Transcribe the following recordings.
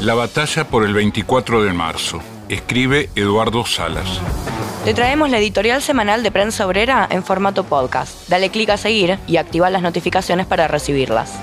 La batalla por el 24 de marzo. Escribe Eduardo Salas. Te traemos la editorial semanal de Prensa Obrera en formato podcast. Dale clic a seguir y activa las notificaciones para recibirlas.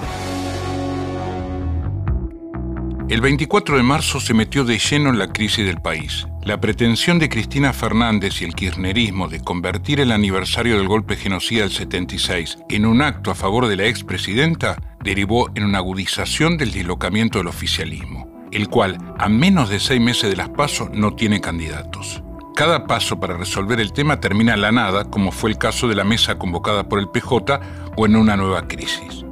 El 24 de marzo se metió de lleno en la crisis del país. La pretensión de Cristina Fernández y el kirchnerismo de convertir el aniversario del golpe genocida del 76 en un acto a favor de la expresidenta derivó en una agudización del dislocamiento del oficialismo el cual, a menos de seis meses de las pasos, no tiene candidatos. Cada paso para resolver el tema termina en la nada, como fue el caso de la mesa convocada por el PJ o en una nueva crisis.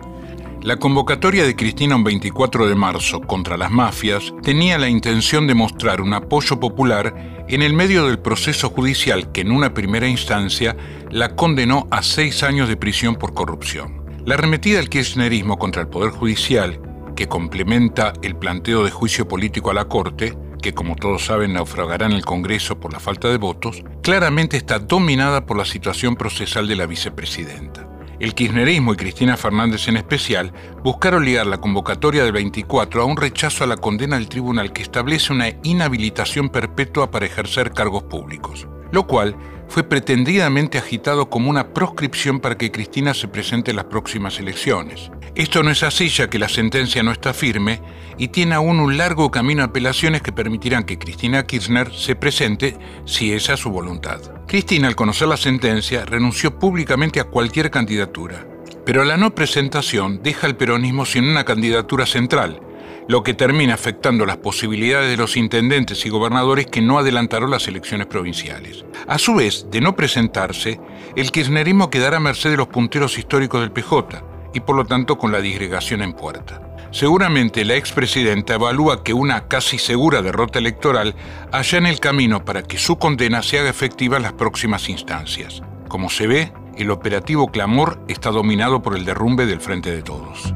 La convocatoria de Cristina un 24 de marzo contra las mafias tenía la intención de mostrar un apoyo popular en el medio del proceso judicial que en una primera instancia la condenó a seis años de prisión por corrupción. La arremetida del kirchnerismo contra el Poder Judicial que complementa el planteo de juicio político a la Corte, que como todos saben naufragará en el Congreso por la falta de votos, claramente está dominada por la situación procesal de la vicepresidenta. El kirchnerismo y Cristina Fernández en especial buscaron ligar la convocatoria del 24 a un rechazo a la condena del tribunal que establece una inhabilitación perpetua para ejercer cargos públicos, lo cual fue pretendidamente agitado como una proscripción para que Cristina se presente en las próximas elecciones. Esto no es así ya que la sentencia no está firme y tiene aún un largo camino de apelaciones que permitirán que Cristina Kirchner se presente si esa es su voluntad. Cristina, al conocer la sentencia, renunció públicamente a cualquier candidatura. Pero la no presentación deja al peronismo sin una candidatura central, lo que termina afectando las posibilidades de los intendentes y gobernadores que no adelantaron las elecciones provinciales. A su vez, de no presentarse, el kirchnerismo quedará a merced de los punteros históricos del PJ y por lo tanto con la disgregación en puerta. Seguramente la expresidenta evalúa que una casi segura derrota electoral haya en el camino para que su condena se haga efectiva en las próximas instancias. Como se ve, el operativo Clamor está dominado por el derrumbe del Frente de Todos.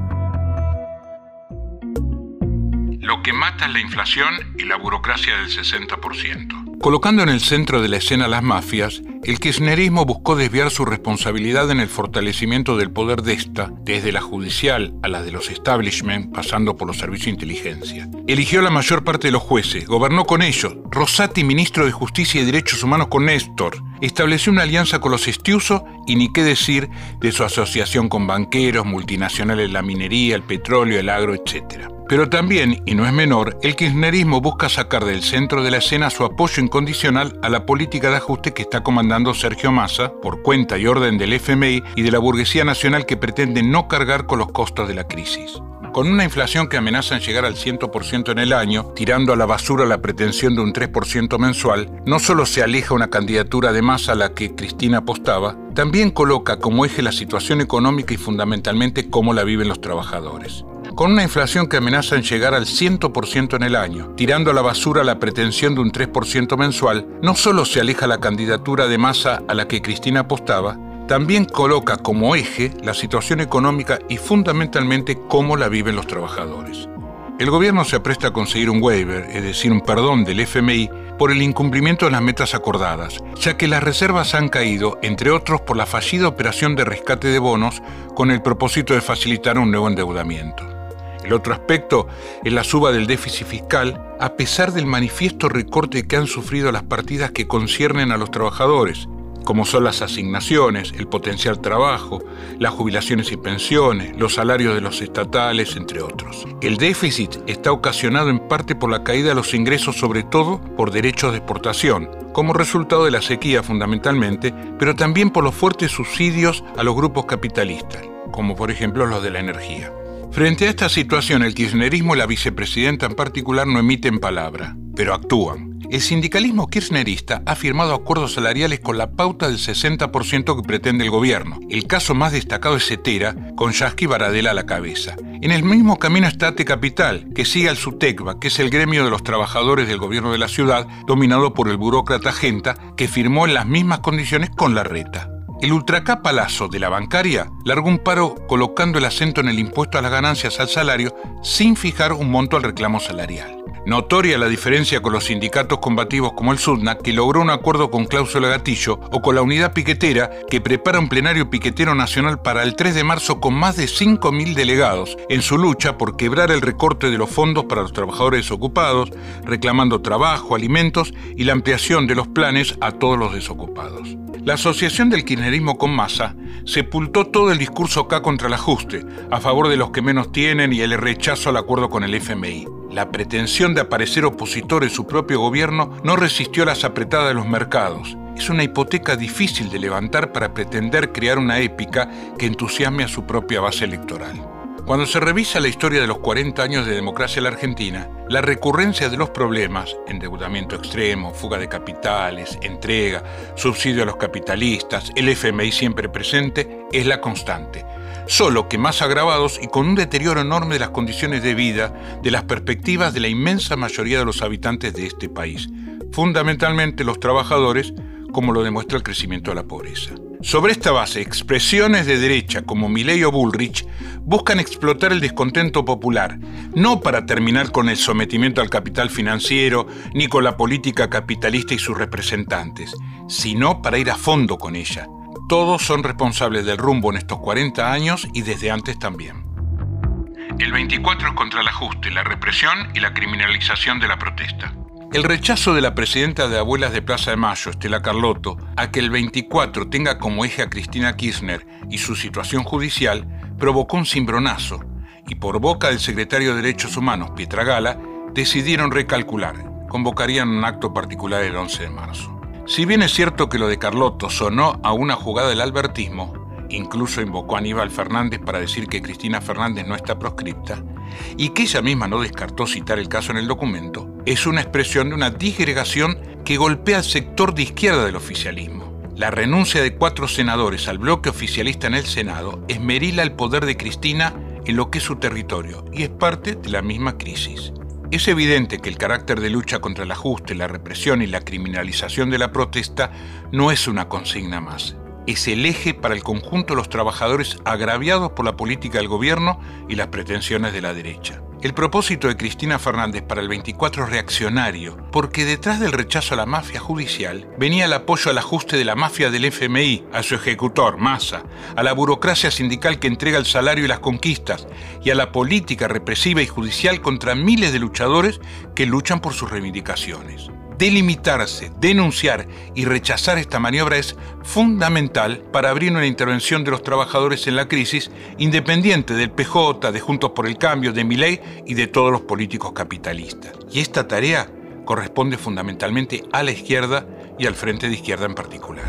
Lo que mata es la inflación y la burocracia del 60%. Colocando en el centro de la escena las mafias, el kirchnerismo buscó desviar su responsabilidad en el fortalecimiento del poder de esta, desde la judicial a la de los establishment, pasando por los servicios de inteligencia. Eligió la mayor parte de los jueces, gobernó con ellos. Rosati, ministro de Justicia y Derechos Humanos con Néstor, estableció una alianza con los Estiuso y ni qué decir de su asociación con banqueros, multinacionales la minería, el petróleo, el agro, etc. Pero también, y no es menor, el kirchnerismo busca sacar del centro de la escena su apoyo incondicional a la política de ajuste que está comandando Sergio Massa por cuenta y orden del FMI y de la burguesía nacional que pretende no cargar con los costos de la crisis. Con una inflación que amenaza en llegar al 100% en el año, tirando a la basura la pretensión de un 3% mensual, no solo se aleja una candidatura de masa a la que Cristina apostaba, también coloca como eje la situación económica y fundamentalmente cómo la viven los trabajadores. Con una inflación que amenaza en llegar al 100% en el año, tirando a la basura la pretensión de un 3% mensual, no solo se aleja la candidatura de masa a la que Cristina apostaba, también coloca como eje la situación económica y fundamentalmente cómo la viven los trabajadores. El gobierno se apresta a conseguir un waiver, es decir, un perdón del FMI, por el incumplimiento de las metas acordadas, ya que las reservas han caído, entre otros, por la fallida operación de rescate de bonos con el propósito de facilitar un nuevo endeudamiento. El otro aspecto es la suba del déficit fiscal, a pesar del manifiesto recorte que han sufrido las partidas que conciernen a los trabajadores, como son las asignaciones, el potencial trabajo, las jubilaciones y pensiones, los salarios de los estatales, entre otros. El déficit está ocasionado en parte por la caída de los ingresos, sobre todo por derechos de exportación, como resultado de la sequía fundamentalmente, pero también por los fuertes subsidios a los grupos capitalistas, como por ejemplo los de la energía. Frente a esta situación, el kirchnerismo y la vicepresidenta en particular no emiten palabra, pero actúan. El sindicalismo kirchnerista ha firmado acuerdos salariales con la pauta del 60% que pretende el gobierno. El caso más destacado es Cetera, con Yasky Baradela a la cabeza. En el mismo camino está Ate Capital, que sigue al SUTECBA, que es el gremio de los trabajadores del gobierno de la ciudad, dominado por el burócrata Genta, que firmó en las mismas condiciones con la reta. El ultracá Palazzo de la bancaria largó un paro colocando el acento en el impuesto a las ganancias al salario sin fijar un monto al reclamo salarial. Notoria la diferencia con los sindicatos combativos como el SUDNA, que logró un acuerdo con cláusula gatillo, o con la unidad piquetera, que prepara un plenario piquetero nacional para el 3 de marzo con más de 5.000 delegados en su lucha por quebrar el recorte de los fondos para los trabajadores desocupados, reclamando trabajo, alimentos y la ampliación de los planes a todos los desocupados. La asociación del kirchnerismo con masa sepultó todo el discurso acá contra el ajuste, a favor de los que menos tienen y el rechazo al acuerdo con el FMI. La pretensión de aparecer opositor en su propio gobierno no resistió las apretadas de los mercados. Es una hipoteca difícil de levantar para pretender crear una épica que entusiasme a su propia base electoral. Cuando se revisa la historia de los 40 años de democracia en la Argentina, la recurrencia de los problemas, endeudamiento extremo, fuga de capitales, entrega, subsidio a los capitalistas, el FMI siempre presente, es la constante. Solo que más agravados y con un deterioro enorme de las condiciones de vida, de las perspectivas de la inmensa mayoría de los habitantes de este país, fundamentalmente los trabajadores, como lo demuestra el crecimiento de la pobreza. Sobre esta base, expresiones de derecha como Milley o Bullrich buscan explotar el descontento popular, no para terminar con el sometimiento al capital financiero ni con la política capitalista y sus representantes, sino para ir a fondo con ella. Todos son responsables del rumbo en estos 40 años y desde antes también. El 24 es contra el ajuste, la represión y la criminalización de la protesta. El rechazo de la presidenta de Abuelas de Plaza de Mayo, Estela Carlotto, a que el 24 tenga como eje a Cristina Kirchner y su situación judicial, provocó un cimbronazo, y por boca del secretario de Derechos Humanos, Pietra Gala, decidieron recalcular. Convocarían un acto particular el 11 de marzo. Si bien es cierto que lo de Carlotto sonó a una jugada del albertismo, incluso invocó a Aníbal Fernández para decir que Cristina Fernández no está proscripta, y que ella misma no descartó citar el caso en el documento, es una expresión de una disgregación que golpea al sector de izquierda del oficialismo. La renuncia de cuatro senadores al bloque oficialista en el Senado esmerila el poder de Cristina en lo que es su territorio y es parte de la misma crisis. Es evidente que el carácter de lucha contra el ajuste, la represión y la criminalización de la protesta no es una consigna más, es el eje para el conjunto de los trabajadores agraviados por la política del gobierno y las pretensiones de la derecha. El propósito de Cristina Fernández para el 24 es reaccionario, porque detrás del rechazo a la mafia judicial venía el apoyo al ajuste de la mafia del FMI, a su ejecutor, Massa, a la burocracia sindical que entrega el salario y las conquistas, y a la política represiva y judicial contra miles de luchadores que luchan por sus reivindicaciones delimitarse, denunciar y rechazar esta maniobra es fundamental para abrir una intervención de los trabajadores en la crisis, independiente del PJ, de Juntos por el Cambio, de Miley y de todos los políticos capitalistas. Y esta tarea corresponde fundamentalmente a la izquierda y al Frente de Izquierda en particular.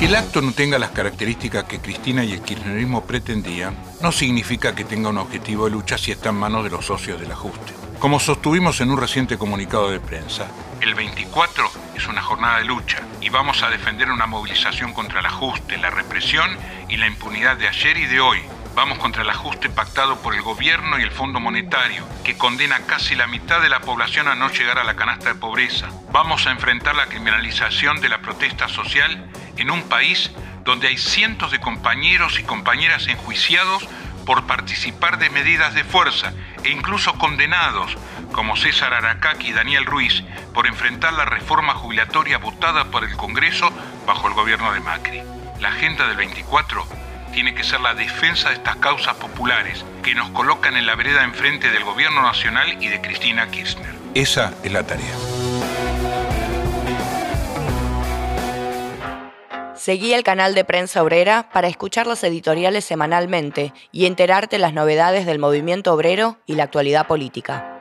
Que el acto no tenga las características que Cristina y el kirchnerismo pretendían no significa que tenga un objetivo de lucha si está en manos de los socios del ajuste. Como sostuvimos en un reciente comunicado de prensa, el 24 es una jornada de lucha y vamos a defender una movilización contra el ajuste, la represión y la impunidad de ayer y de hoy. Vamos contra el ajuste pactado por el gobierno y el Fondo Monetario, que condena casi la mitad de la población a no llegar a la canasta de pobreza. Vamos a enfrentar la criminalización de la protesta social en un país donde hay cientos de compañeros y compañeras enjuiciados por participar de medidas de fuerza e incluso condenados, como César Aracaki y Daniel Ruiz, por enfrentar la reforma jubilatoria votada por el Congreso bajo el gobierno de Macri. La agenda del 24 tiene que ser la defensa de estas causas populares que nos colocan en la vereda enfrente del gobierno nacional y de Cristina Kirchner. Esa es la tarea. Seguí el canal de Prensa Obrera para escuchar los editoriales semanalmente y enterarte las novedades del movimiento obrero y la actualidad política.